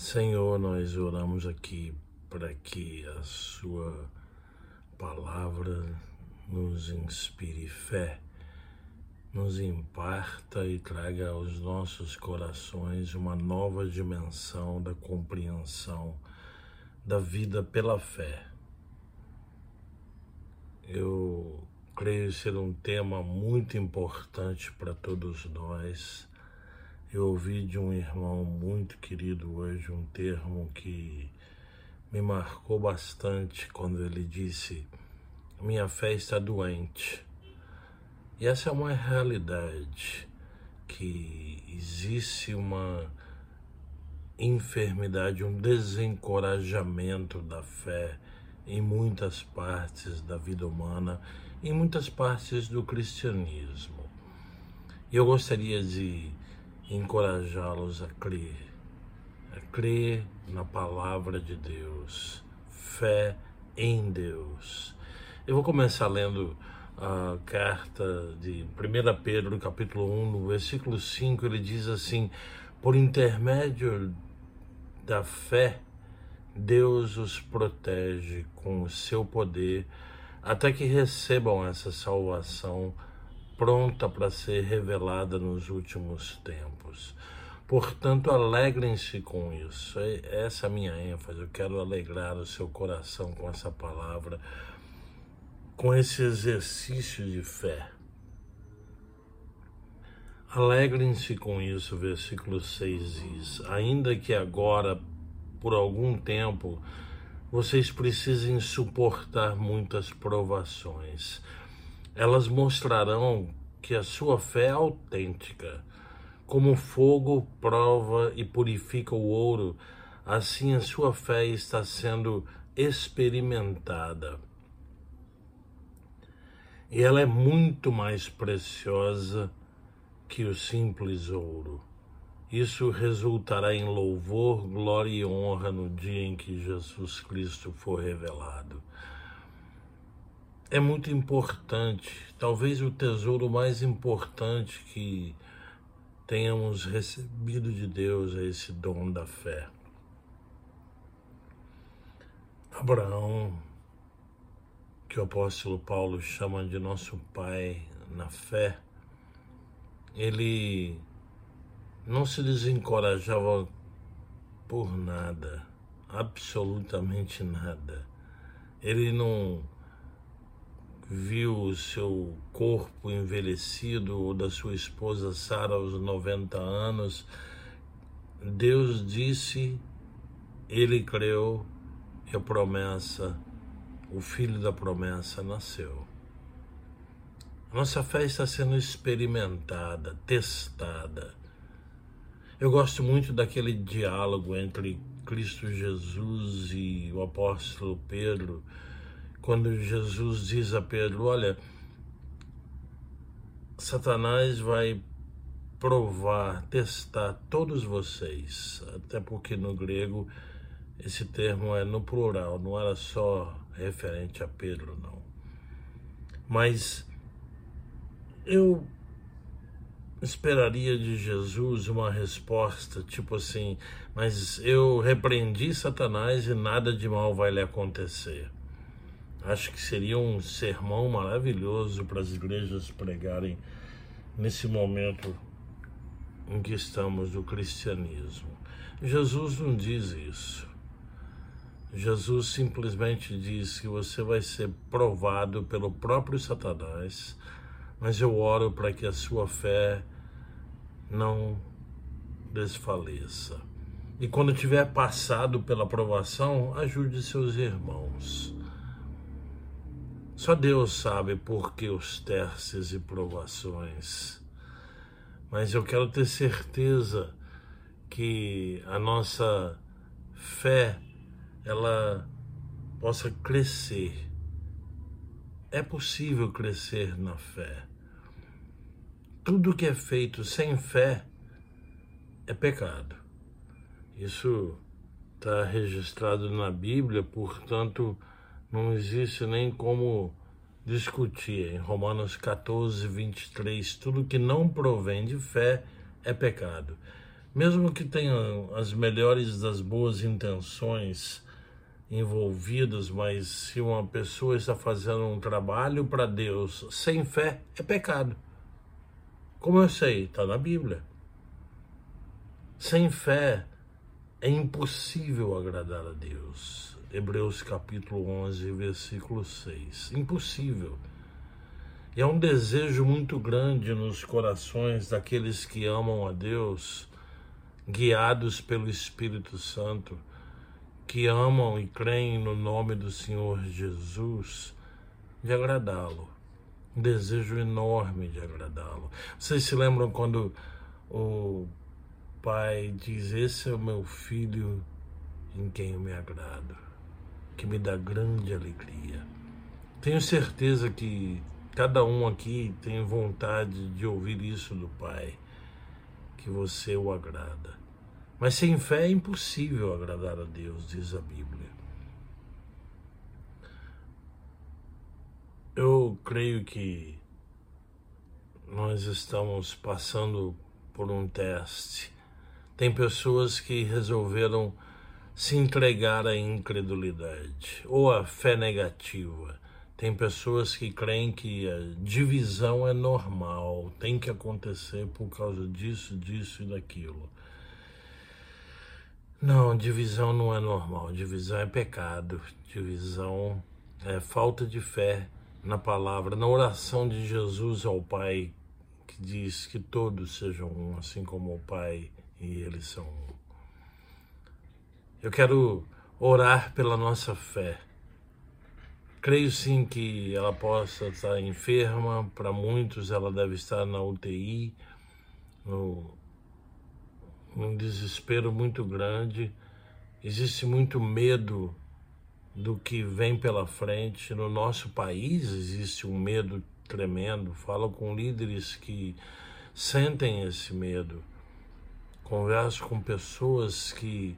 Senhor, nós oramos aqui para que a Sua palavra nos inspire fé, nos imparta e traga aos nossos corações uma nova dimensão da compreensão da vida pela fé. Eu creio ser um tema muito importante para todos nós eu ouvi de um irmão muito querido hoje um termo que me marcou bastante quando ele disse: Minha fé está doente. E essa é uma realidade que existe uma enfermidade, um desencorajamento da fé em muitas partes da vida humana, em muitas partes do cristianismo. Eu gostaria de encorajá-los a crer, a crer na palavra de Deus, fé em Deus. Eu vou começar lendo a carta de 1 Pedro, capítulo 1, no versículo 5, ele diz assim: Por intermédio da fé, Deus os protege com o seu poder até que recebam essa salvação pronta para ser revelada nos últimos tempos. Portanto, alegrem-se com isso. É, essa é a minha ênfase. Eu quero alegrar o seu coração com essa palavra, com esse exercício de fé. Alegrem-se com isso, versículo 6 diz: ainda que agora, por algum tempo, vocês precisem suportar muitas provações elas mostrarão que a sua fé é autêntica. Como fogo prova e purifica o ouro, assim a sua fé está sendo experimentada. E ela é muito mais preciosa que o simples ouro. Isso resultará em louvor, glória e honra no dia em que Jesus Cristo for revelado é muito importante, talvez o tesouro mais importante que tenhamos recebido de Deus é esse dom da fé. Abraão, que o apóstolo Paulo chama de nosso pai na fé, ele não se desencorajava por nada, absolutamente nada. Ele não viu o seu corpo envelhecido ou da sua esposa Sara aos 90 anos, Deus disse, ele creu e a promessa, o filho da promessa nasceu. Nossa fé está sendo experimentada, testada. Eu gosto muito daquele diálogo entre Cristo Jesus e o apóstolo Pedro quando Jesus diz a Pedro: Olha, Satanás vai provar, testar todos vocês, até porque no grego esse termo é no plural, não era só referente a Pedro, não. Mas eu esperaria de Jesus uma resposta tipo assim: Mas eu repreendi Satanás e nada de mal vai lhe acontecer. Acho que seria um sermão maravilhoso para as igrejas pregarem nesse momento em que estamos do cristianismo. Jesus não diz isso. Jesus simplesmente diz que você vai ser provado pelo próprio Satanás, mas eu oro para que a sua fé não desfaleça. E quando tiver passado pela provação, ajude seus irmãos. Só Deus sabe por que os testes e provações. Mas eu quero ter certeza que a nossa fé ela possa crescer. É possível crescer na fé. Tudo que é feito sem fé é pecado. Isso está registrado na Bíblia, portanto, não existe nem como discutir. Em Romanos 14, 23, tudo que não provém de fé é pecado. mesmo que tenha as melhores das boas intenções envolvidas, mas se uma pessoa está fazendo um trabalho para Deus sem fé, é pecado. Como eu sei? Está na Bíblia. Sem fé é impossível agradar a Deus. Hebreus capítulo 11, versículo 6. Impossível. E é um desejo muito grande nos corações daqueles que amam a Deus, guiados pelo Espírito Santo, que amam e creem no nome do Senhor Jesus, de agradá-lo. Um desejo enorme de agradá-lo. Vocês se lembram quando o pai diz: Esse é o meu filho em quem eu me agrado, que me dá grande alegria. Tenho certeza que cada um aqui tem vontade de ouvir isso do Pai, que você o agrada. Mas sem fé é impossível agradar a Deus, diz a Bíblia. Eu creio que nós estamos passando por um teste. Tem pessoas que resolveram se entregar à incredulidade ou à fé negativa. Tem pessoas que creem que a divisão é normal, tem que acontecer por causa disso, disso e daquilo. Não, divisão não é normal. Divisão é pecado. Divisão é falta de fé na palavra, na oração de Jesus ao Pai, que diz que todos sejam um, assim como o Pai e eles são um. Eu quero orar pela nossa fé. Creio sim que ela possa estar enferma, para muitos ela deve estar na UTI, no um desespero muito grande, existe muito medo do que vem pela frente. No nosso país existe um medo tremendo. Falo com líderes que sentem esse medo. Converso com pessoas que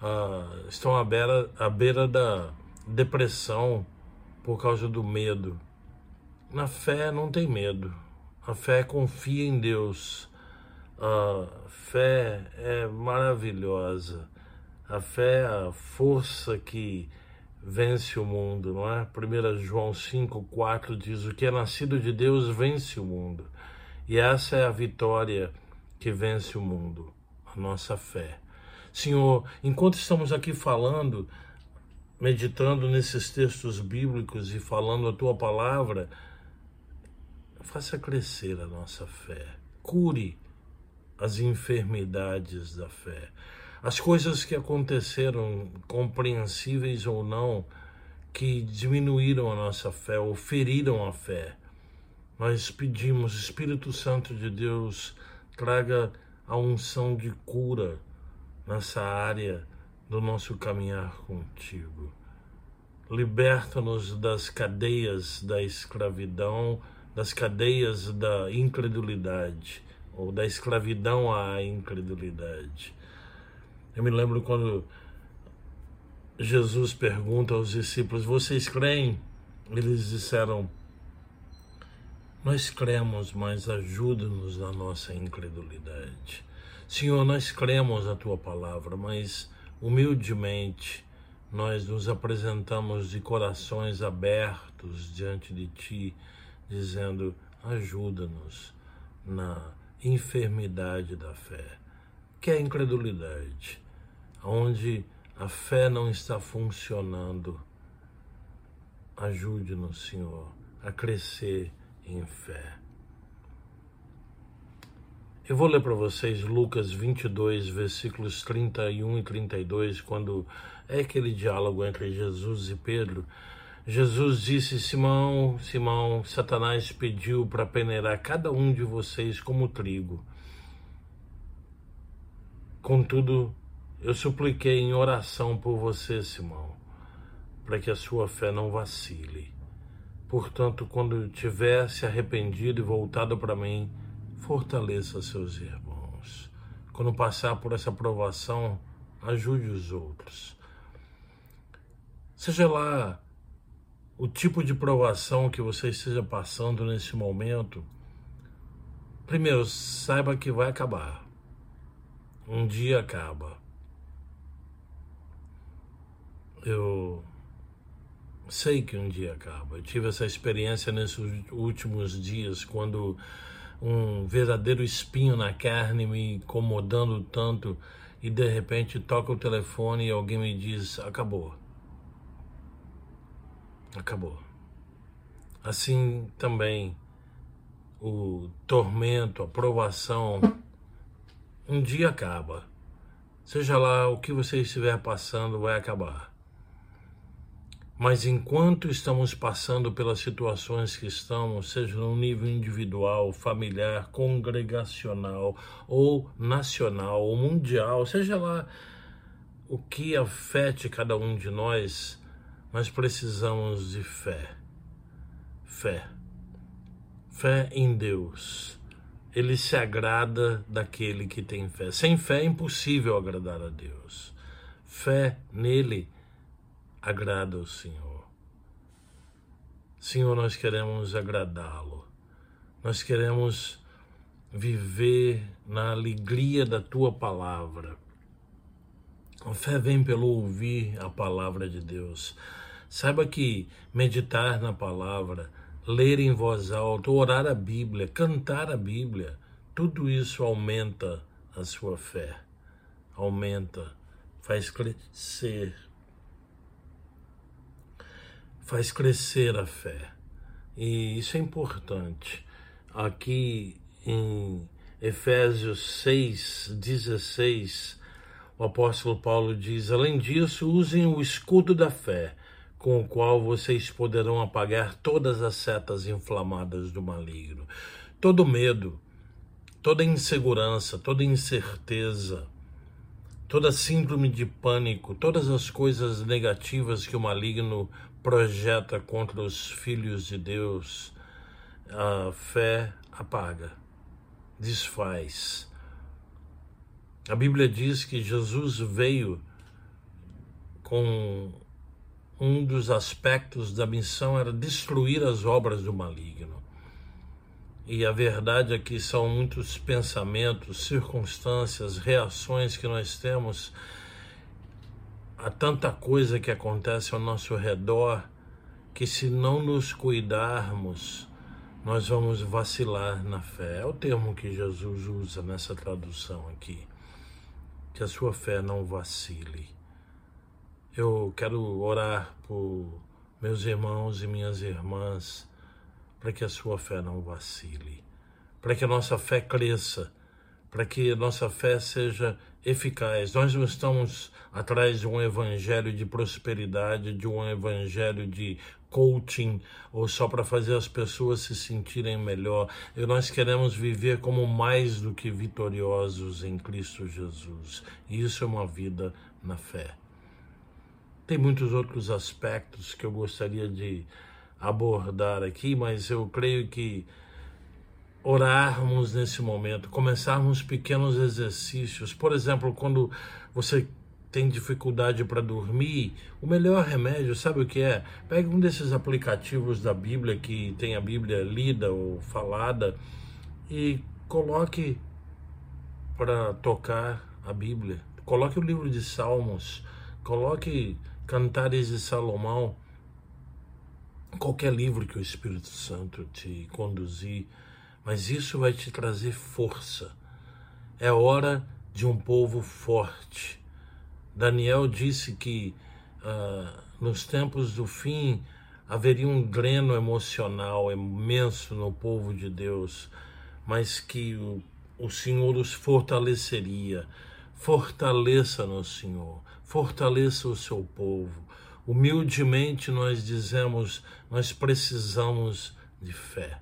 ah, estão à beira, à beira da depressão por causa do medo. Na fé não tem medo. A fé confia em Deus. A fé é maravilhosa. A fé é a força que vence o mundo, não é? 1 João 5,4 diz: O que é nascido de Deus vence o mundo. E essa é a vitória que vence o mundo, a nossa fé. Senhor, enquanto estamos aqui falando, meditando nesses textos bíblicos e falando a tua palavra, faça crescer a nossa fé. Cure as enfermidades da fé. As coisas que aconteceram, compreensíveis ou não, que diminuíram a nossa fé ou feriram a fé. Nós pedimos, Espírito Santo de Deus, traga a unção de cura nessa área do nosso caminhar contigo. Liberta-nos das cadeias da escravidão, das cadeias da incredulidade ou da escravidão à incredulidade. Eu me lembro quando Jesus pergunta aos discípulos: Vocês creem? Eles disseram: Nós cremos, mas ajuda-nos na nossa incredulidade. Senhor, nós cremos a tua palavra, mas humildemente nós nos apresentamos de corações abertos diante de ti, dizendo: ajuda-nos na enfermidade da fé, que é a incredulidade, onde a fé não está funcionando. Ajude-nos, Senhor, a crescer em fé. Eu vou ler para vocês Lucas 22, versículos 31 e 32, quando é aquele diálogo entre Jesus e Pedro. Jesus disse: Simão, Simão, Satanás pediu para peneirar cada um de vocês como trigo. Contudo, eu supliquei em oração por você, Simão, para que a sua fé não vacile. Portanto, quando tiver se arrependido e voltado para mim, fortaleça seus irmãos. Quando passar por essa provação, ajude os outros. Seja lá o tipo de provação que você esteja passando nesse momento, primeiro, saiba que vai acabar. Um dia acaba. Eu sei que um dia acaba. Eu tive essa experiência nesses últimos dias, quando um verdadeiro espinho na carne me incomodando tanto e de repente toca o telefone e alguém me diz: acabou. Acabou. Assim também o tormento, a provação, um dia acaba. Seja lá o que você estiver passando, vai acabar. Mas enquanto estamos passando pelas situações que estamos, seja no nível individual, familiar, congregacional, ou nacional, ou mundial, seja lá o que afete cada um de nós, nós precisamos de fé. Fé. Fé em Deus. Ele se agrada daquele que tem fé. Sem fé é impossível agradar a Deus. Fé nele agrada o Senhor. Senhor, nós queremos agradá-lo. Nós queremos viver na alegria da tua palavra. A fé vem pelo ouvir a palavra de Deus. Saiba que meditar na palavra, ler em voz alta, orar a Bíblia, cantar a Bíblia, tudo isso aumenta a sua fé. Aumenta, faz crescer faz crescer a fé. E isso é importante. Aqui em Efésios 6, 16, o apóstolo Paulo diz: Além disso, usem o escudo da fé, com o qual vocês poderão apagar todas as setas inflamadas do maligno. Todo medo, toda insegurança, toda incerteza, toda síndrome de pânico, todas as coisas negativas que o maligno projeta contra os filhos de Deus, a fé apaga, desfaz. A Bíblia diz que Jesus veio com um dos aspectos da missão era destruir as obras do maligno. E a verdade é que são muitos pensamentos, circunstâncias, reações que nós temos há tanta coisa que acontece ao nosso redor que se não nos cuidarmos, nós vamos vacilar na fé. É o termo que Jesus usa nessa tradução aqui. Que a sua fé não vacile. Eu quero orar por meus irmãos e minhas irmãs para que a sua fé não vacile, para que a nossa fé cresça, para que a nossa fé seja eficaz. Nós não estamos atrás de um evangelho de prosperidade, de um evangelho de coaching ou só para fazer as pessoas se sentirem melhor. E nós queremos viver como mais do que vitoriosos em Cristo Jesus. E isso é uma vida na fé. Tem muitos outros aspectos que eu gostaria de abordar aqui, mas eu creio que orarmos nesse momento, começarmos pequenos exercícios. Por exemplo, quando você tem dificuldade para dormir, o melhor remédio, sabe o que é? Pegue um desses aplicativos da Bíblia que tem a Bíblia lida ou falada e coloque para tocar a Bíblia. Coloque o livro de Salmos, coloque Cantares de Salomão, qualquer livro que o Espírito Santo te conduzir mas isso vai te trazer força. É hora de um povo forte. Daniel disse que uh, nos tempos do fim haveria um dreno emocional imenso no povo de Deus, mas que o, o Senhor os fortaleceria. Fortaleça no Senhor, fortaleça o seu povo. Humildemente nós dizemos, nós precisamos de fé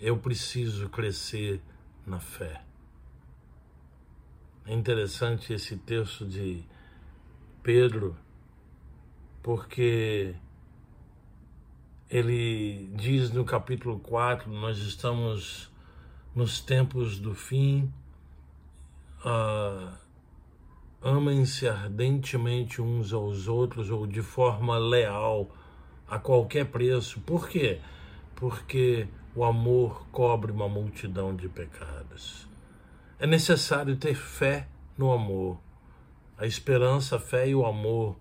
eu preciso crescer na fé. É interessante esse texto de Pedro, porque ele diz no capítulo 4: nós estamos nos tempos do fim, uh, amem-se ardentemente uns aos outros ou de forma leal a qualquer preço. Por quê? Porque o amor cobre uma multidão de pecados. É necessário ter fé no amor. A esperança, a fé e o amor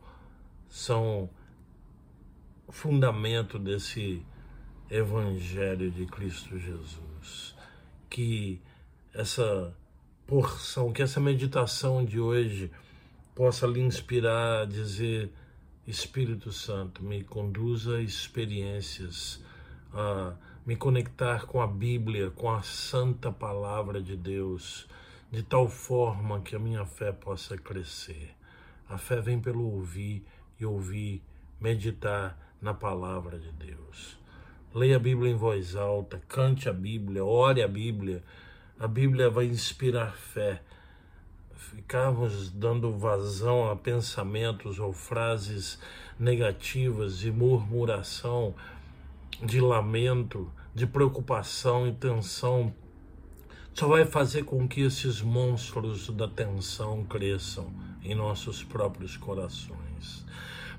são o fundamento desse Evangelho de Cristo Jesus. Que essa porção, que essa meditação de hoje possa lhe inspirar a dizer: Espírito Santo, me conduza a experiências, a me conectar com a Bíblia, com a santa palavra de Deus, de tal forma que a minha fé possa crescer. A fé vem pelo ouvir e ouvir, meditar na palavra de Deus. Leia a Bíblia em voz alta, cante a Bíblia, ore a Bíblia. A Bíblia vai inspirar fé. Ficarmos dando vazão a pensamentos ou frases negativas de murmuração, de lamento, de preocupação e tensão, só vai fazer com que esses monstros da tensão cresçam em nossos próprios corações.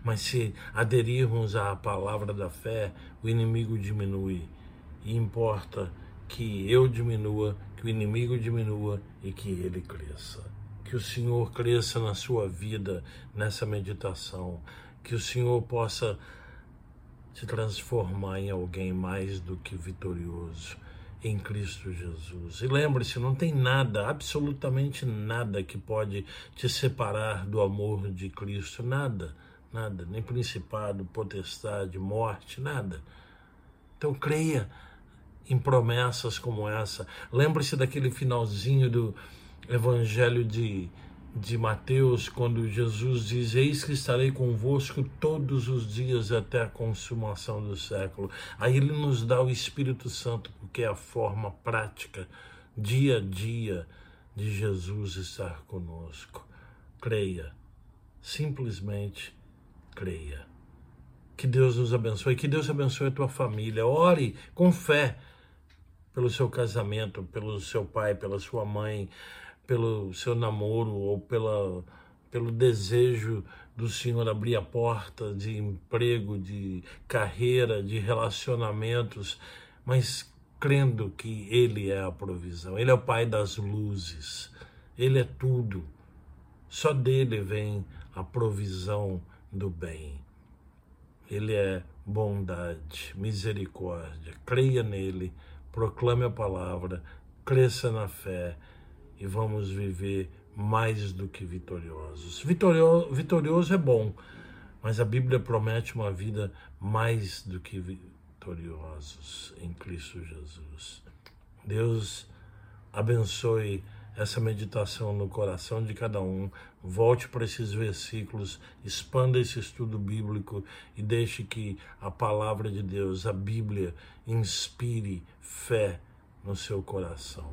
Mas se aderirmos à palavra da fé, o inimigo diminui. E importa que eu diminua, que o inimigo diminua e que ele cresça. Que o Senhor cresça na sua vida nessa meditação. Que o Senhor possa se transformar em alguém mais do que vitorioso em Cristo Jesus. E lembre-se, não tem nada, absolutamente nada que pode te separar do amor de Cristo, nada, nada, nem principado, potestade, morte, nada. Então creia em promessas como essa. Lembre-se daquele finalzinho do Evangelho de de Mateus, quando Jesus diz: Eis que estarei convosco todos os dias até a consumação do século. Aí ele nos dá o Espírito Santo, porque é a forma prática, dia a dia, de Jesus estar conosco. Creia, simplesmente creia. Que Deus nos abençoe, que Deus abençoe a tua família. Ore com fé pelo seu casamento, pelo seu pai, pela sua mãe pelo seu namoro ou pela, pelo desejo do Senhor abrir a porta de emprego, de carreira, de relacionamentos, mas crendo que Ele é a provisão, Ele é o Pai das luzes, Ele é tudo. Só dele vem a provisão do bem. Ele é bondade, misericórdia. Creia nele, proclame a palavra, cresça na fé e vamos viver mais do que vitoriosos. Vitorioso, vitorioso é bom, mas a Bíblia promete uma vida mais do que vitoriosos em Cristo Jesus. Deus abençoe essa meditação no coração de cada um. Volte para esses versículos, expanda esse estudo bíblico e deixe que a palavra de Deus, a Bíblia, inspire fé no seu coração.